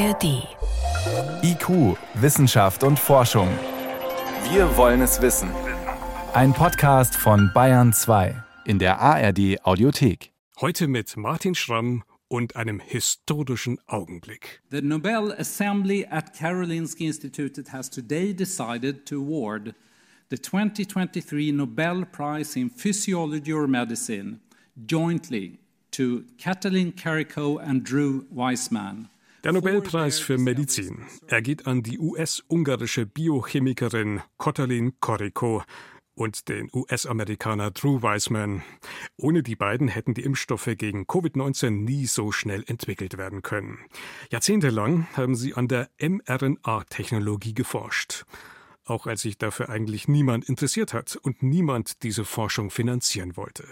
ARD. IQ, Wissenschaft und Forschung. Wir wollen es wissen. Ein Podcast von Bayern 2 in der ARD Audiothek. Heute mit Martin Schramm und einem historischen Augenblick. The Nobel Assembly at Karolinska Institute has today decided to award the 2023 Nobel Prize in Physiology or Medicine jointly to Katalin Karikó and Drew Weissman. Der Nobelpreis für Medizin. Er geht an die US-ungarische Biochemikerin Kotalin Koriko und den US-Amerikaner Drew Weissman. Ohne die beiden hätten die Impfstoffe gegen Covid-19 nie so schnell entwickelt werden können. Jahrzehntelang haben sie an der mRNA-Technologie geforscht. Auch als sich dafür eigentlich niemand interessiert hat und niemand diese Forschung finanzieren wollte.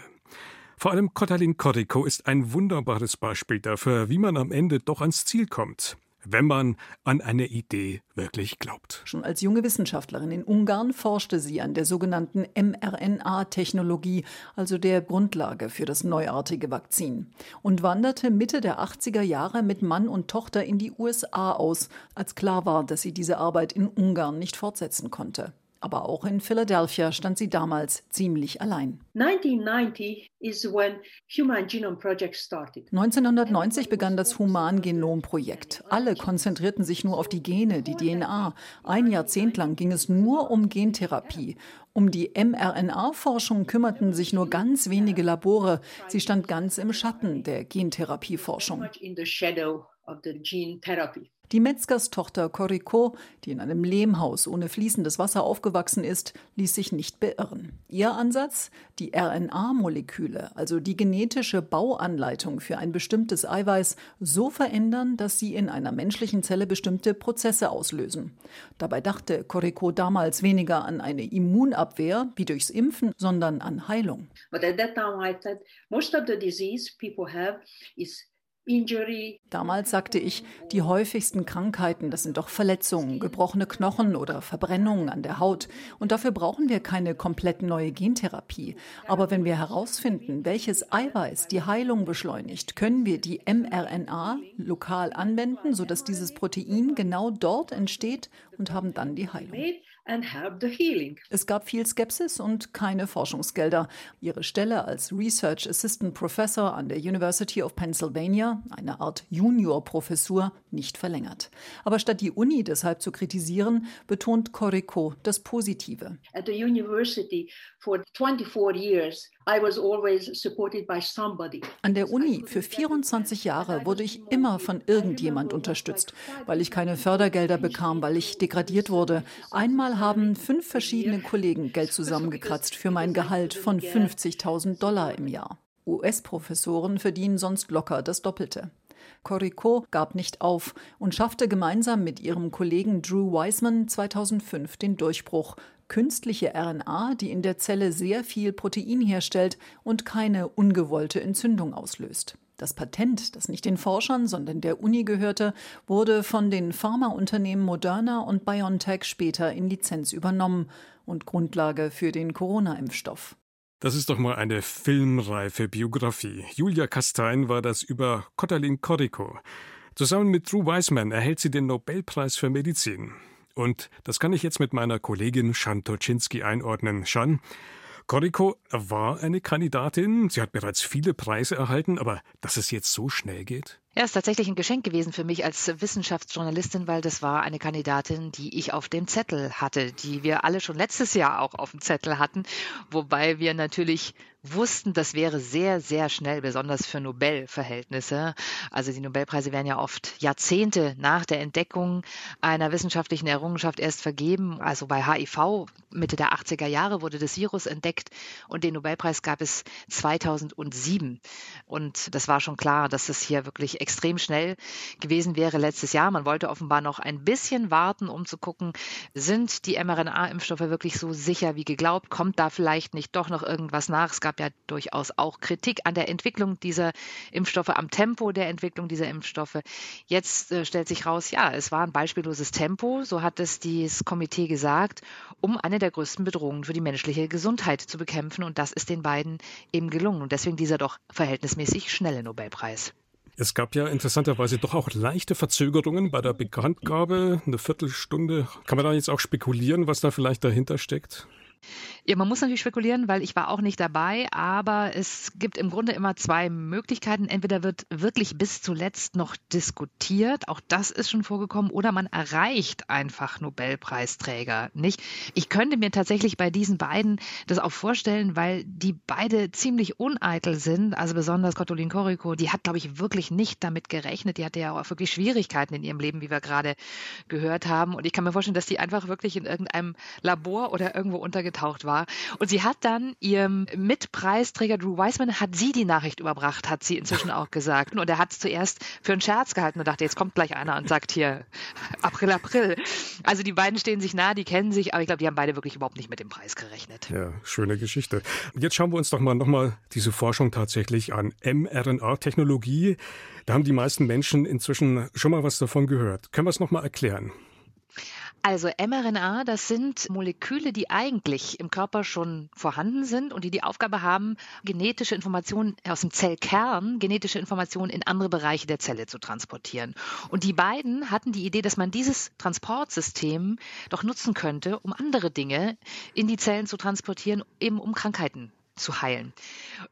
Vor allem Kotalin Koriko ist ein wunderbares Beispiel dafür, wie man am Ende doch ans Ziel kommt, wenn man an eine Idee wirklich glaubt. Schon als junge Wissenschaftlerin in Ungarn forschte sie an der sogenannten mRNA-Technologie, also der Grundlage für das neuartige Vakzin, und wanderte Mitte der 80er Jahre mit Mann und Tochter in die USA aus, als klar war, dass sie diese Arbeit in Ungarn nicht fortsetzen konnte. Aber auch in Philadelphia stand sie damals ziemlich allein. 1990 begann das Human-Genom-Projekt. Alle konzentrierten sich nur auf die Gene, die DNA. Ein Jahrzehnt lang ging es nur um Gentherapie. Um die mRNA-Forschung kümmerten sich nur ganz wenige Labore. Sie stand ganz im Schatten der Gentherapieforschung. Die Metzgerstochter Koriko, die in einem Lehmhaus ohne fließendes Wasser aufgewachsen ist, ließ sich nicht beirren. Ihr Ansatz? Die RNA-Moleküle, also die genetische Bauanleitung für ein bestimmtes Eiweiß, so verändern, dass sie in einer menschlichen Zelle bestimmte Prozesse auslösen. Dabei dachte Koriko damals weniger an eine Immunabwehr wie durchs Impfen, sondern an Heilung. But at that time I thought most of the disease people have is Damals sagte ich, die häufigsten Krankheiten, das sind doch Verletzungen, gebrochene Knochen oder Verbrennungen an der Haut. Und dafür brauchen wir keine komplett neue Gentherapie. Aber wenn wir herausfinden, welches Eiweiß die Heilung beschleunigt, können wir die mRNA lokal anwenden, sodass dieses Protein genau dort entsteht und haben dann die Heilung. Es gab viel Skepsis und keine Forschungsgelder. Ihre Stelle als Research Assistant Professor an der University of Pennsylvania, eine Art Juniorprofessur, nicht verlängert. Aber statt die Uni deshalb zu kritisieren, betont Corrico das Positive. At the university for 24 years an der Uni für 24 Jahre wurde ich immer von irgendjemand unterstützt, weil ich keine Fördergelder bekam, weil ich degradiert wurde. Einmal haben fünf verschiedene Kollegen Geld zusammengekratzt für mein Gehalt von 50.000 Dollar im Jahr. US-Professoren verdienen sonst locker das Doppelte. Corrico gab nicht auf und schaffte gemeinsam mit ihrem Kollegen Drew Wiseman 2005 den Durchbruch. Künstliche RNA, die in der Zelle sehr viel Protein herstellt und keine ungewollte Entzündung auslöst. Das Patent, das nicht den Forschern, sondern der Uni gehörte, wurde von den Pharmaunternehmen Moderna und BioNTech später in Lizenz übernommen und Grundlage für den Corona-Impfstoff. Das ist doch mal eine filmreife Biografie. Julia Kastein war das über Kotalin Koriko. Zusammen mit Drew Weissman erhält sie den Nobelpreis für Medizin. Und das kann ich jetzt mit meiner Kollegin Shan Toczynski einordnen. Shan, Koriko war eine Kandidatin. Sie hat bereits viele Preise erhalten, aber dass es jetzt so schnell geht? Ja, ist tatsächlich ein Geschenk gewesen für mich als Wissenschaftsjournalistin, weil das war eine Kandidatin, die ich auf dem Zettel hatte, die wir alle schon letztes Jahr auch auf dem Zettel hatten, wobei wir natürlich wussten, das wäre sehr, sehr schnell, besonders für Nobelverhältnisse. Also die Nobelpreise werden ja oft Jahrzehnte nach der Entdeckung einer wissenschaftlichen Errungenschaft erst vergeben. Also bei HIV Mitte der 80er Jahre wurde das Virus entdeckt und den Nobelpreis gab es 2007. Und das war schon klar, dass es hier wirklich extrem schnell gewesen wäre letztes Jahr. Man wollte offenbar noch ein bisschen warten, um zu gucken, sind die mRNA-Impfstoffe wirklich so sicher wie geglaubt? Kommt da vielleicht nicht doch noch irgendwas nach? Es gab ja durchaus auch Kritik an der Entwicklung dieser Impfstoffe, am Tempo der Entwicklung dieser Impfstoffe. Jetzt äh, stellt sich raus, ja, es war ein beispielloses Tempo, so hat es dieses Komitee gesagt, um eine der größten Bedrohungen für die menschliche Gesundheit zu bekämpfen. Und das ist den beiden eben gelungen. Und deswegen dieser doch verhältnismäßig schnelle Nobelpreis. Es gab ja interessanterweise doch auch leichte Verzögerungen bei der Bekanntgabe. Eine Viertelstunde. Kann man da jetzt auch spekulieren, was da vielleicht dahinter steckt? Ja, man muss natürlich spekulieren, weil ich war auch nicht dabei, aber es gibt im Grunde immer zwei Möglichkeiten. Entweder wird wirklich bis zuletzt noch diskutiert, auch das ist schon vorgekommen, oder man erreicht einfach Nobelpreisträger, nicht? Ich könnte mir tatsächlich bei diesen beiden das auch vorstellen, weil die beide ziemlich uneitel sind, also besonders Kotolin Koriko, die hat, glaube ich, wirklich nicht damit gerechnet. Die hatte ja auch wirklich Schwierigkeiten in ihrem Leben, wie wir gerade gehört haben. Und ich kann mir vorstellen, dass die einfach wirklich in irgendeinem Labor oder irgendwo untergetaucht war. Und sie hat dann ihrem Mitpreisträger Drew Weissman, hat sie die Nachricht überbracht, hat sie inzwischen auch gesagt. Und er hat es zuerst für einen Scherz gehalten und dachte, jetzt kommt gleich einer und sagt hier, April, April. Also die beiden stehen sich nah, die kennen sich, aber ich glaube, die haben beide wirklich überhaupt nicht mit dem Preis gerechnet. Ja, schöne Geschichte. Jetzt schauen wir uns doch mal nochmal diese Forschung tatsächlich an. mRNA-Technologie, da haben die meisten Menschen inzwischen schon mal was davon gehört. Können wir es nochmal erklären? Also mRNA, das sind Moleküle, die eigentlich im Körper schon vorhanden sind und die die Aufgabe haben, genetische Informationen aus dem Zellkern, genetische Informationen in andere Bereiche der Zelle zu transportieren. Und die beiden hatten die Idee, dass man dieses Transportsystem doch nutzen könnte, um andere Dinge in die Zellen zu transportieren, eben um Krankheiten zu heilen.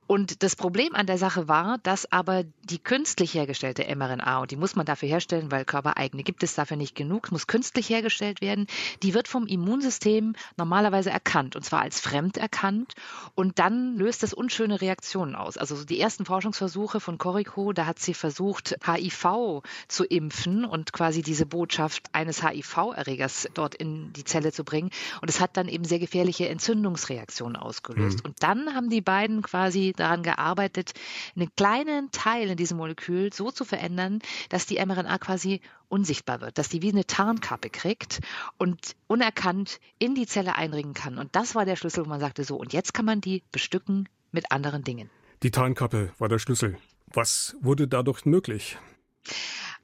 Und das Problem an der Sache war, dass aber die künstlich hergestellte mRNA, und die muss man dafür herstellen, weil körpereigene gibt es dafür nicht genug, muss künstlich hergestellt werden, die wird vom Immunsystem normalerweise erkannt, und zwar als fremd erkannt, und dann löst das unschöne Reaktionen aus. Also die ersten Forschungsversuche von Corico, da hat sie versucht, HIV zu impfen und quasi diese Botschaft eines HIV-Erregers dort in die Zelle zu bringen. Und es hat dann eben sehr gefährliche Entzündungsreaktionen ausgelöst. Mhm. Und dann haben die beiden quasi daran gearbeitet, einen kleinen Teil in diesem Molekül so zu verändern, dass die mRNA quasi unsichtbar wird, dass die wie eine Tarnkappe kriegt und unerkannt in die Zelle einringen kann. Und das war der Schlüssel, wo man sagte, so, und jetzt kann man die bestücken mit anderen Dingen. Die Tarnkappe war der Schlüssel. Was wurde dadurch möglich?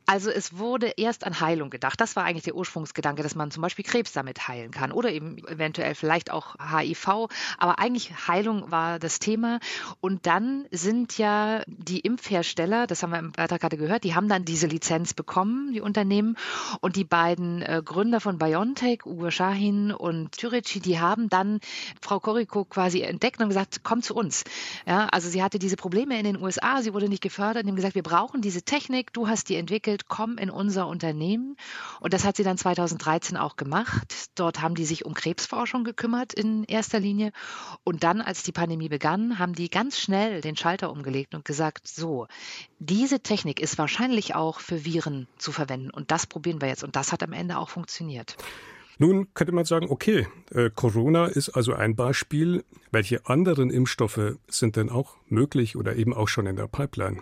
Also es wurde erst an Heilung gedacht. Das war eigentlich der Ursprungsgedanke, dass man zum Beispiel Krebs damit heilen kann oder eben eventuell vielleicht auch HIV. Aber eigentlich Heilung war das Thema. Und dann sind ja die Impfhersteller, das haben wir im Beitrag gerade gehört, die haben dann diese Lizenz bekommen, die Unternehmen. Und die beiden äh, Gründer von BioNTech, Uwe Shahin und Türeci, die haben dann Frau Koriko quasi entdeckt und gesagt, komm zu uns. Ja, also sie hatte diese Probleme in den USA, sie wurde nicht gefördert, und haben gesagt, wir brauchen diese Technik, du hast die entwickelt entwickelt, komm in unser Unternehmen. Und das hat sie dann 2013 auch gemacht. Dort haben die sich um Krebsforschung gekümmert in erster Linie. Und dann, als die Pandemie begann, haben die ganz schnell den Schalter umgelegt und gesagt, so, diese Technik ist wahrscheinlich auch für Viren zu verwenden. Und das probieren wir jetzt. Und das hat am Ende auch funktioniert. Nun könnte man sagen, okay, äh, Corona ist also ein Beispiel. Welche anderen Impfstoffe sind denn auch möglich oder eben auch schon in der Pipeline?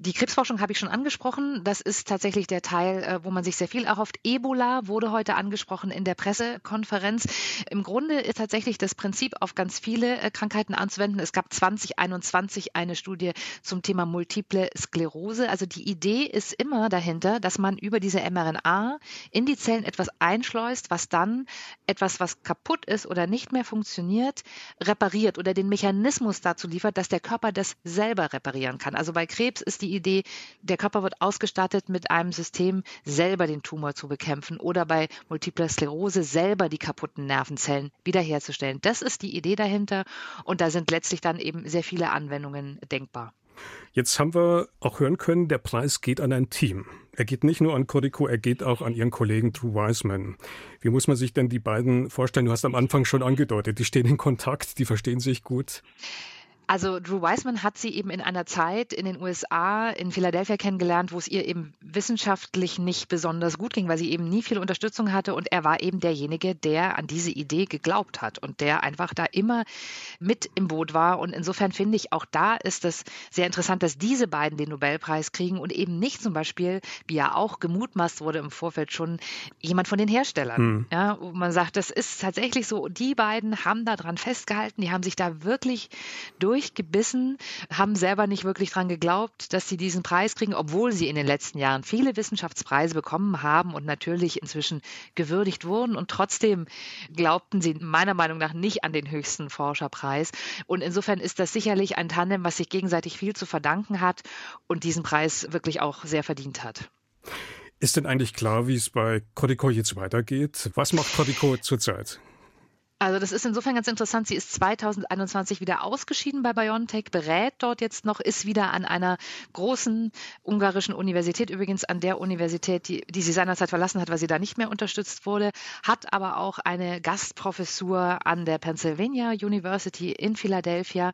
Die Krebsforschung habe ich schon angesprochen. Das ist tatsächlich der Teil, äh, wo man sich sehr viel erhofft. Ebola wurde heute angesprochen in der Pressekonferenz. Im Grunde ist tatsächlich das Prinzip auf ganz viele äh, Krankheiten anzuwenden. Es gab 2021 eine Studie zum Thema multiple Sklerose. Also die Idee ist immer dahinter, dass man über diese mRNA in die Zellen etwas einschleust, was dann etwas, was kaputt ist oder nicht mehr funktioniert, repariert oder den Mechanismus dazu liefert, dass der Körper das selber reparieren kann. Also bei Krebs ist die die Idee, der Körper wird ausgestattet mit einem System, selber den Tumor zu bekämpfen oder bei Multipler Sklerose selber die kaputten Nervenzellen wiederherzustellen. Das ist die Idee dahinter und da sind letztlich dann eben sehr viele Anwendungen denkbar. Jetzt haben wir auch hören können, der Preis geht an ein Team. Er geht nicht nur an Codico, er geht auch an Ihren Kollegen Drew Wiseman. Wie muss man sich denn die beiden vorstellen? Du hast am Anfang schon angedeutet, die stehen in Kontakt, die verstehen sich gut. Also Drew Weissman hat sie eben in einer Zeit in den USA, in Philadelphia kennengelernt, wo es ihr eben wissenschaftlich nicht besonders gut ging, weil sie eben nie viel Unterstützung hatte. Und er war eben derjenige, der an diese Idee geglaubt hat und der einfach da immer mit im Boot war. Und insofern finde ich, auch da ist es sehr interessant, dass diese beiden den Nobelpreis kriegen und eben nicht zum Beispiel, wie ja auch gemutmaßt wurde im Vorfeld schon, jemand von den Herstellern. Mhm. Ja, wo man sagt, das ist tatsächlich so, die beiden haben daran festgehalten, die haben sich da wirklich durch durchgebissen, haben selber nicht wirklich dran geglaubt, dass sie diesen Preis kriegen, obwohl sie in den letzten Jahren viele Wissenschaftspreise bekommen haben und natürlich inzwischen gewürdigt wurden. Und trotzdem glaubten sie meiner Meinung nach nicht an den höchsten Forscherpreis. Und insofern ist das sicherlich ein Tandem, was sich gegenseitig viel zu verdanken hat und diesen Preis wirklich auch sehr verdient hat. Ist denn eigentlich klar, wie es bei Codico jetzt weitergeht? Was macht Codico zurzeit? Also das ist insofern ganz interessant. Sie ist 2021 wieder ausgeschieden bei BioNTech, berät dort jetzt noch, ist wieder an einer großen ungarischen Universität, übrigens an der Universität, die, die sie seinerzeit verlassen hat, weil sie da nicht mehr unterstützt wurde, hat aber auch eine Gastprofessur an der Pennsylvania University in Philadelphia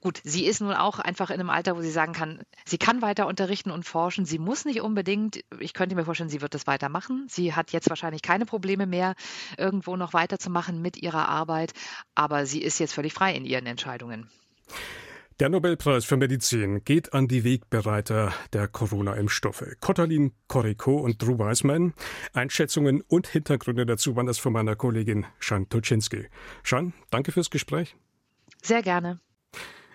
Gut, sie ist nun auch einfach in einem Alter, wo sie sagen kann, sie kann weiter unterrichten und forschen. Sie muss nicht unbedingt, ich könnte mir vorstellen, sie wird das weitermachen. Sie hat jetzt wahrscheinlich keine Probleme mehr, irgendwo noch weiterzumachen mit ihrer Arbeit, aber sie ist jetzt völlig frei in ihren Entscheidungen. Der Nobelpreis für Medizin geht an die Wegbereiter der Corona-Impfstoffe. Kotalin Koriko und Drew Weissman. Einschätzungen und Hintergründe dazu waren das von meiner Kollegin Shan Tuczynski. Shan, danke fürs Gespräch. Sehr gerne.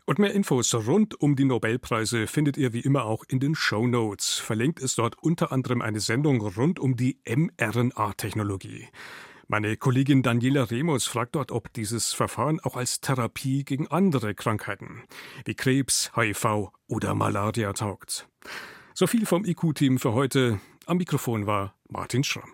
Und mehr Infos rund um die Nobelpreise findet ihr wie immer auch in den Show Notes. Verlinkt ist dort unter anderem eine Sendung rund um die mRNA-Technologie. Meine Kollegin Daniela Remus fragt dort, ob dieses Verfahren auch als Therapie gegen andere Krankheiten wie Krebs, HIV oder Malaria taugt. So viel vom IQ-Team für heute. Am Mikrofon war Martin Schramm.